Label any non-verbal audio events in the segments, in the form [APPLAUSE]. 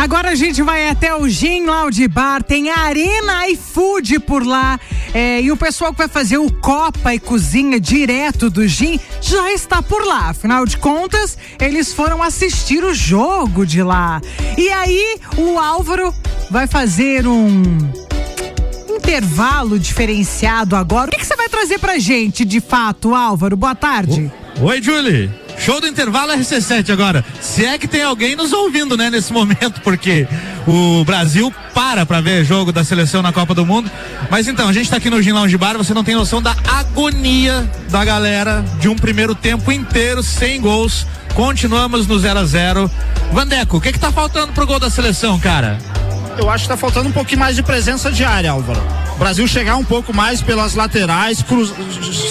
Agora a gente vai até o Gin Lounge Bar, tem a Arena iFood por lá. É, e o pessoal que vai fazer o Copa e Cozinha direto do Gin já está por lá. Afinal de contas, eles foram assistir o jogo de lá. E aí, o Álvaro vai fazer um intervalo diferenciado agora. O que, que você vai trazer pra gente, de fato, Álvaro? Boa tarde. Oi, Julie. Show do intervalo RC7 agora. Se é que tem alguém nos ouvindo, né, nesse momento, porque o Brasil para para ver jogo da seleção na Copa do Mundo. Mas então, a gente tá aqui no Gin Lounge Bar, você não tem noção da agonia da galera de um primeiro tempo inteiro sem gols. Continuamos no 0 a 0 Vandeco, o que que tá faltando pro gol da seleção, cara? Eu acho que tá faltando um pouquinho mais de presença de área, Álvaro. O Brasil chegar um pouco mais pelas laterais, cruz,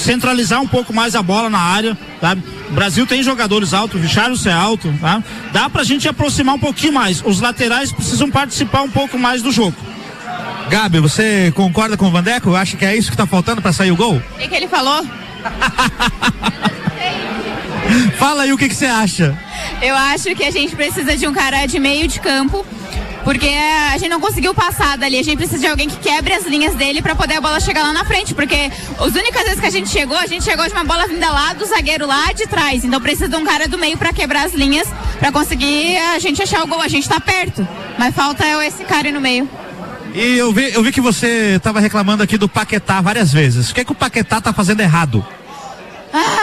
centralizar um pouco mais a bola na área, sabe? O Brasil tem jogadores altos, o Richardson é alto, tá? Dá pra gente aproximar um pouquinho mais. Os laterais precisam participar um pouco mais do jogo. Gabi, você concorda com o Vandeco? Acha que é isso que tá faltando para sair o gol? O que, que ele falou? [LAUGHS] Fala aí o que, que você acha. Eu acho que a gente precisa de um cara de meio de campo porque a gente não conseguiu passar dali. A gente precisa de alguém que quebre as linhas dele para poder a bola chegar lá na frente. Porque as únicas vezes que a gente chegou, a gente chegou de uma bola vinda lá do zagueiro lá de trás. Então precisa de um cara do meio para quebrar as linhas, para conseguir a gente achar o gol. A gente tá perto, mas falta esse cara aí no meio. E eu vi, eu vi que você estava reclamando aqui do Paquetá várias vezes. O que, é que o Paquetá tá fazendo errado?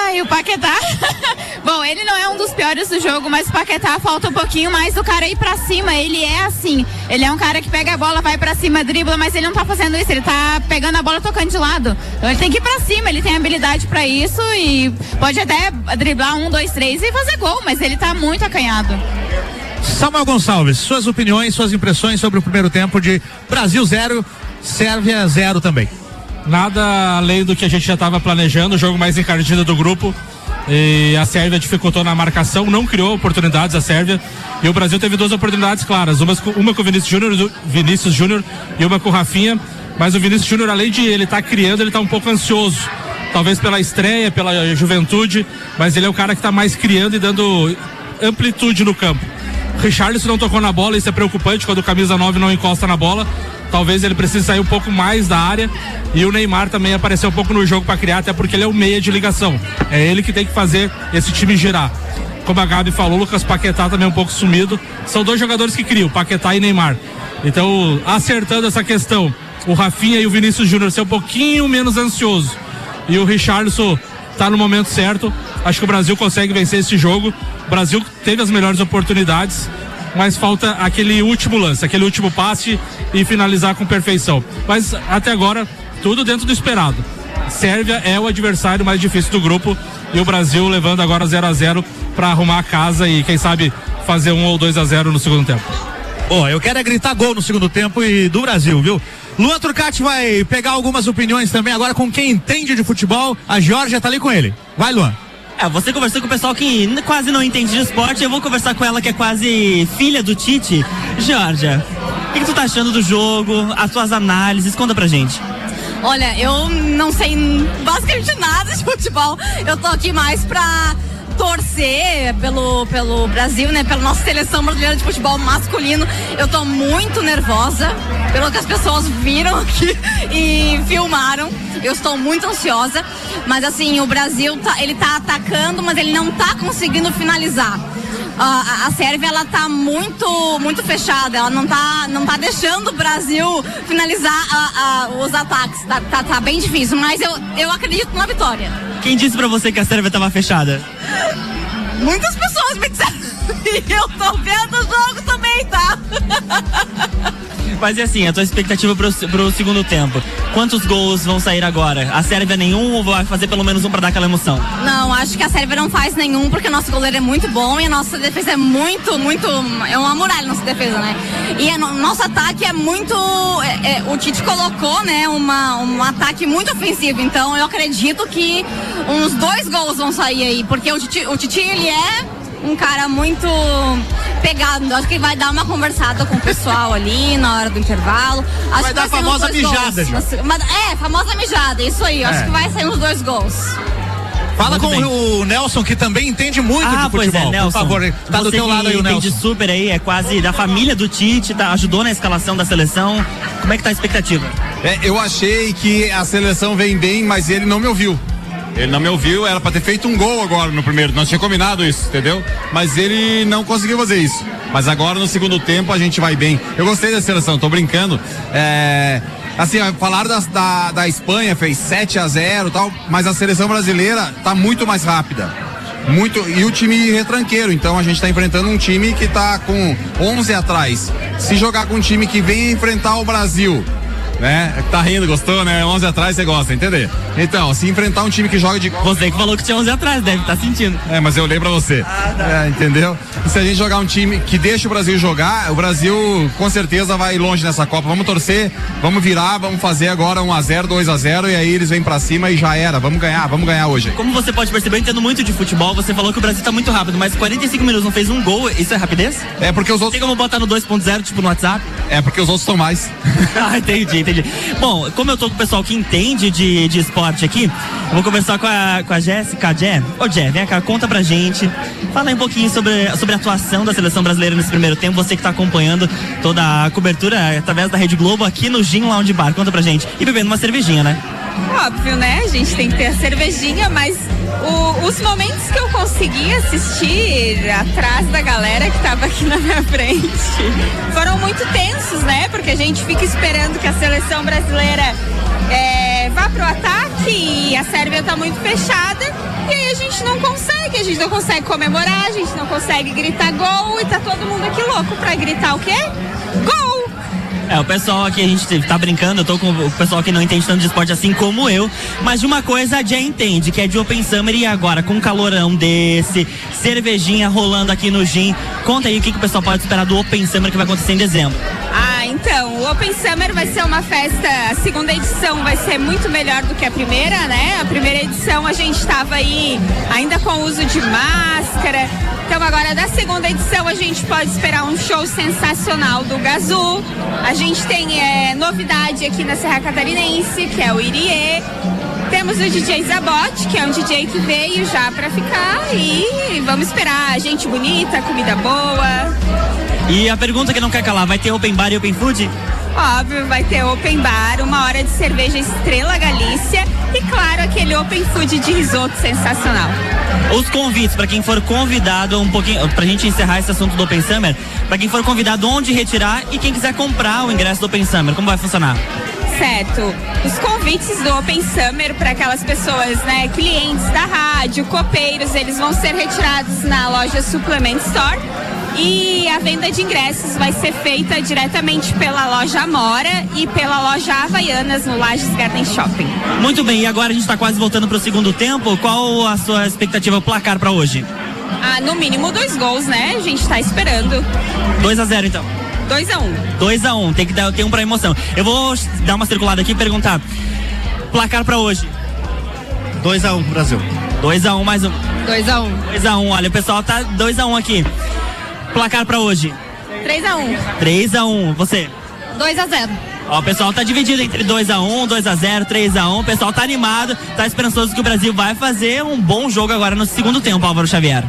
Ai, o Paquetá. [LAUGHS] Bom, ele não é um dos piores do jogo, mas o Paquetá falta um pouquinho mais do cara ir pra cima. Ele é assim. Ele é um cara que pega a bola, vai pra cima, dribla, mas ele não tá fazendo isso. Ele tá pegando a bola tocando de lado. Então ele tem que ir pra cima. Ele tem habilidade para isso e pode até driblar um, dois, três e fazer gol, mas ele tá muito acanhado. Samuel Gonçalves, suas opiniões, suas impressões sobre o primeiro tempo de Brasil 0, Sérvia 0 também. Nada além do que a gente já estava planejando, o jogo mais encardido do grupo. E a Sérvia dificultou na marcação, não criou oportunidades a Sérvia. E o Brasil teve duas oportunidades claras, uma, uma com o Vinícius Júnior, Vinícius Júnior e uma com o Rafinha. Mas o Vinícius Júnior, além de ele estar tá criando, ele está um pouco ansioso. Talvez pela estreia, pela juventude, mas ele é o cara que está mais criando e dando amplitude no campo. Richarlison não tocou na bola, isso é preocupante quando o camisa 9 não encosta na bola. Talvez ele precise sair um pouco mais da área. E o Neymar também apareceu um pouco no jogo para criar, até porque ele é o meia de ligação. É ele que tem que fazer esse time girar. Como a Gabi falou, Lucas Paquetá também é um pouco sumido. São dois jogadores que criam, Paquetá e Neymar. Então, acertando essa questão, o Rafinha e o Vinícius Júnior ser um pouquinho menos ansioso. E o Richarlison tá no momento certo. Acho que o Brasil consegue vencer esse jogo. O Brasil teve as melhores oportunidades, mas falta aquele último lance, aquele último passe e finalizar com perfeição. Mas até agora, tudo dentro do esperado. Sérvia é o adversário mais difícil do grupo e o Brasil levando agora 0 a 0 para arrumar a casa e quem sabe fazer um ou 2 a 0 no segundo tempo. Bom, eu quero é gritar gol no segundo tempo e do Brasil, viu? Luan Turcati vai pegar algumas opiniões também agora com quem entende de futebol. A Georgia tá ali com ele. Vai, Luan. É, você conversou com o pessoal que quase não entende de esporte, eu vou conversar com ela que é quase filha do Tite. Georgia, o que, que tu tá achando do jogo, as suas análises, conta pra gente. Olha, eu não sei basicamente nada de futebol. Eu tô aqui mais pra torcer pelo, pelo Brasil, né? Pela nossa seleção brasileira de futebol masculino. Eu tô muito nervosa pelo que as pessoas viram aqui [LAUGHS] e filmaram. Eu estou muito ansiosa, mas assim, o Brasil tá, ele tá atacando, mas ele não tá conseguindo finalizar. Uh, a Sérvia ela tá muito muito fechada, ela não tá não tá deixando o Brasil finalizar uh, uh, os ataques. Tá, tá, tá, bem difícil, mas eu, eu acredito na vitória. Quem disse para você que a Sérvia estava fechada? Muitas pessoas me disseram. [LAUGHS] E eu tô vendo o jogo também, tá? [LAUGHS] Mas e assim, a tua expectativa pro, pro segundo tempo? Quantos gols vão sair agora? A Sérvia nenhum ou vai fazer pelo menos um para dar aquela emoção? Não, acho que a Sérvia não faz nenhum porque o nosso goleiro é muito bom e a nossa defesa é muito, muito. É uma muralha nossa defesa, né? E o nosso ataque é muito. É, é, o Tite colocou, né, uma, um ataque muito ofensivo. Então eu acredito que uns dois gols vão sair aí, porque o Tite, o Tite ele é um cara muito pegado. Acho que vai dar uma conversada com o pessoal ali na hora do intervalo. Acho vai que dar a famosa mijada, já. É, famosa mijada, isso aí. É. Acho que vai sair uns dois gols. Fala Muito com bem. o Nelson, que também entende muito Ah, de pois futebol. é, Nelson. Por favor, tá do teu lado aí o que Nelson. entende super aí, é quase da família do Tite, tá, ajudou na escalação da seleção. Como é que tá a expectativa? É, eu achei que a seleção vem bem, mas ele não me ouviu. Ele não me ouviu, era pra ter feito um gol agora no primeiro. Nós tínhamos combinado isso, entendeu? Mas ele não conseguiu fazer isso. Mas agora no segundo tempo a gente vai bem. Eu gostei da seleção, tô brincando. É, assim, falaram da, da, da Espanha, fez 7 a 0 e tal, mas a seleção brasileira tá muito mais rápida. Muito, e o time retranqueiro, então a gente tá enfrentando um time que tá com 11 atrás. Se jogar com um time que vem enfrentar o Brasil, né? Tá rindo, gostou, né? 11 atrás você gosta, entender? Então, se enfrentar um time que joga de. Você que falou que tinha 11 atrás, deve estar sentindo. É, mas eu olhei pra você. É, entendeu? E se a gente jogar um time que deixa o Brasil jogar, o Brasil com certeza vai longe nessa Copa. Vamos torcer, vamos virar, vamos fazer agora 1x0, 2x0 e aí eles vêm pra cima e já era. Vamos ganhar, vamos ganhar hoje. Como você pode perceber, eu entendo muito de futebol. Você falou que o Brasil tá muito rápido, mas 45 minutos não fez um gol. Isso é rapidez? É porque os outros. Tem como botar no 2.0, tipo no WhatsApp? É porque os outros estão mais. [LAUGHS] ah, entendi, entendi. Bom, como eu tô com o pessoal que entende de, de esporte aqui, eu vou conversar com a, com a Jéssica. Jé, ô Jé, vem cá, conta pra gente. Fala aí um pouquinho sobre, sobre a atuação da seleção brasileira nesse primeiro tempo. Você que tá acompanhando toda a cobertura através da Rede Globo aqui no Gin Lounge Bar. Conta pra gente. E bebendo uma cervejinha, né? Óbvio, né? A gente tem que ter a cervejinha, mas o- os momentos que eu consegui assistir atrás da galera que tava aqui na minha frente foram muito tensos, né? Porque a gente fica esperando que a seleção brasileira é, vá pro ataque e a Sérvia tá muito fechada. E aí a gente não consegue, a gente não consegue comemorar, a gente não consegue gritar gol e tá todo mundo aqui louco pra gritar o quê? Gol! É, o pessoal aqui, a gente tá brincando, eu tô com o pessoal que não entende tanto de esporte assim como eu, mas de uma coisa a Jé entende, que é de Open Summer e agora, com um calorão desse, cervejinha rolando aqui no Gin, conta aí o que, que o pessoal pode esperar do Open Summer que vai acontecer em dezembro. Ah, então, o Open Summer vai ser uma festa, a segunda edição vai ser muito melhor do que a primeira, né? A primeira edição a gente estava aí ainda com o uso de máscara. Então agora da segunda edição a gente pode esperar um show sensacional do Gazu. A gente tem é, novidade aqui na Serra Catarinense, que é o Irie. Temos o DJ Zabot, que é um DJ que veio já pra ficar e vamos esperar gente bonita, comida boa. E a pergunta que não quer calar, vai ter Open Bar e Open Food? Óbvio, vai ter open bar, uma hora de cerveja Estrela Galícia e, claro, aquele open food de risoto sensacional. Os convites, pra quem for convidado, um pouquinho, pra gente encerrar esse assunto do Open Summer, pra quem for convidado, onde retirar e quem quiser comprar o ingresso do Open Summer, como vai funcionar? Certo. Os convites do Open Summer para aquelas pessoas, né, clientes da rádio, copeiros, eles vão ser retirados na loja Suplement Store. E a venda de ingressos vai ser feita diretamente pela loja Amora e pela loja Havaianas no Lages Garden Shopping. Muito bem, e agora a gente tá quase voltando pro segundo tempo, qual a sua expectativa placar pra hoje? Ah, no mínimo dois gols, né? A gente tá esperando. 2 a 0 então. 2 a 1 um. 2 a 1 um, tem que dar tem um pra emoção. Eu vou dar uma circulada aqui e perguntar. Placar pra hoje. 2 a 1 um, Brasil. 2 a 1 um, mais um. 2 a 1 um. 2 a 1 um, olha, o pessoal tá 2 a 1 um aqui. Placar pra hoje. 3 a 1 3 a 1 Você? 2 a 0 Ó, o pessoal tá dividido entre 2 a 1 2 a 0 3 a 1 O pessoal tá animado, tá esperançoso que o Brasil vai fazer um bom jogo agora no segundo tempo, Álvaro Xavier.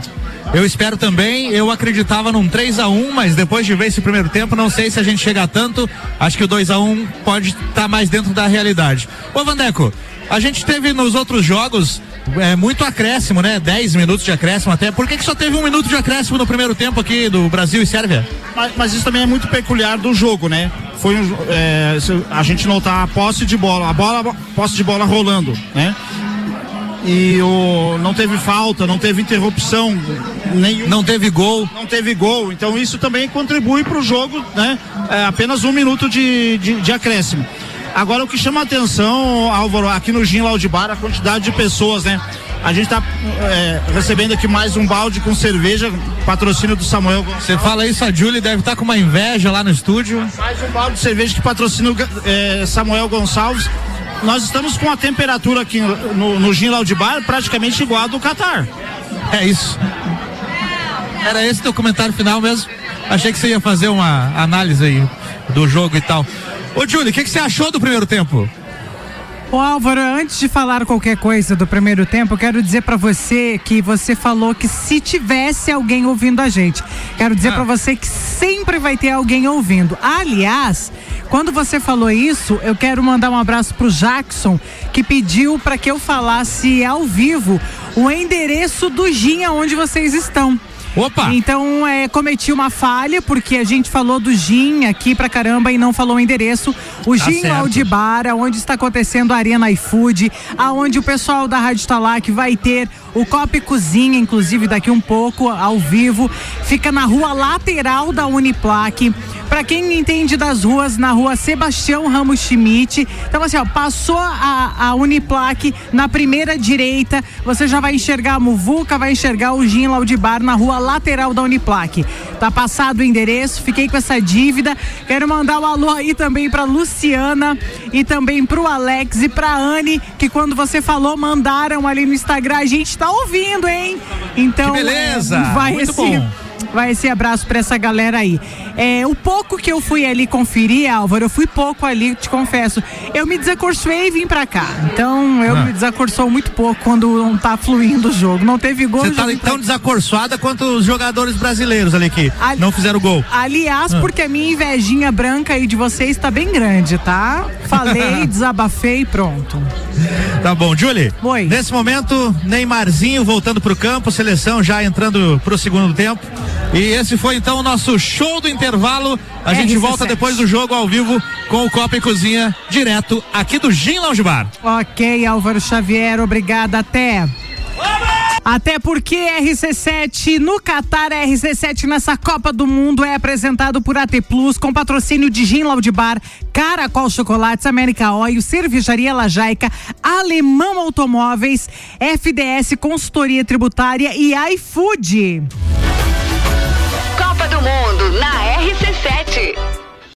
Eu espero também, eu acreditava num 3 a 1 mas depois de ver esse primeiro tempo, não sei se a gente chega a tanto. Acho que o 2 a 1 pode estar mais dentro da realidade. Ô Vandeco, a gente teve nos outros jogos é, muito acréscimo, né? 10 minutos de acréscimo até. Por que, que só teve um minuto de acréscimo no primeiro tempo aqui do Brasil e Sérvia? Mas, mas isso também é muito peculiar do jogo, né? Foi um, é, a gente notar a posse de bola, a bola, posse de bola rolando, né? E o, não teve falta, não teve interrupção, nenhum. Não teve gol. Não teve gol. Então isso também contribui para o jogo, né? É, apenas um minuto de, de, de acréscimo. Agora o que chama a atenção, Álvaro, aqui no Gin Laudibar, a quantidade de pessoas, né? A gente está recebendo aqui mais um balde com cerveja, patrocínio do Samuel Gonçalves. Você fala isso, a Julie deve estar com uma inveja lá no estúdio. Mais um balde de cerveja que patrocina o eh, Samuel Gonçalves. Nós estamos com a temperatura aqui no, no Gin Laudibar praticamente igual a do Catar. É isso. Era esse teu comentário final mesmo? Achei que você ia fazer uma análise aí do jogo e tal. Ô, Júlio, o que, que você achou do primeiro tempo? Ô Álvaro, antes de falar qualquer coisa do primeiro tempo, eu quero dizer pra você que você falou que se tivesse alguém ouvindo a gente, quero dizer Ah. pra você que sempre vai ter alguém ouvindo. Aliás, quando você falou isso, eu quero mandar um abraço pro Jackson, que pediu pra que eu falasse ao vivo o endereço do Gin aonde vocês estão. Opa! Então, é, cometi uma falha, porque a gente falou do Gin aqui pra caramba e não falou o endereço. O Tá Gin certo. Aldibar, onde está acontecendo a Arena iFood, aonde o pessoal da Rádio Talac vai ter o Copa Cozinha, inclusive daqui um pouco, ao vivo. Fica na rua lateral da Uniplaque. Pra quem entende das ruas, na rua Sebastião Ramos Schmidt. Então, assim, ó, passou a, a Uniplaque na primeira direita, você já vai enxergar a Muvuca, vai enxergar o Gin Laudibar na rua lateral da Uniplaque. Tá passado o endereço, fiquei com essa dívida. Quero mandar um alô aí também pra Luciana e também pro Alex e pra Anne, que quando você falou, mandaram ali no Instagram. A gente tá ouvindo, hein? Então, Que beleza! é, vai Muito esse, bom. Vai esse abraço pra essa galera aí. É, o pouco que eu fui ali conferir, Álvaro, eu fui pouco ali, te confesso. Eu me desacorçoei e vim pra cá. Então, eu Ah. me desacorçou muito pouco quando não tá fluindo o jogo. Não teve gol. Você tá pra tão desacorçoada quanto os jogadores brasileiros ali que Ali- não fizeram gol. Aliás, Ah. porque a minha invejinha branca aí de vocês tá bem grande, tá? Falei, [LAUGHS] desabafei e pronto. Tá bom, Julie. Oi. Nesse momento, Neymarzinho voltando pro campo, seleção já entrando pro segundo tempo. E esse foi então o nosso show do intervalo. A gente RC7. volta depois do jogo ao vivo com o Copa e Cozinha direto aqui do Gin Lounge Bar. Ok, Álvaro Xavier, obrigada. Até. Até porque RC7 no Qatar, RC7 nessa Copa do Mundo é apresentado por AT Plus, com patrocínio de Gin Laudibar, Caracol Chocolates, América Oil, Cervejaria Lajaica, Alemão Automóveis, FDS Consultoria Tributária e iFood.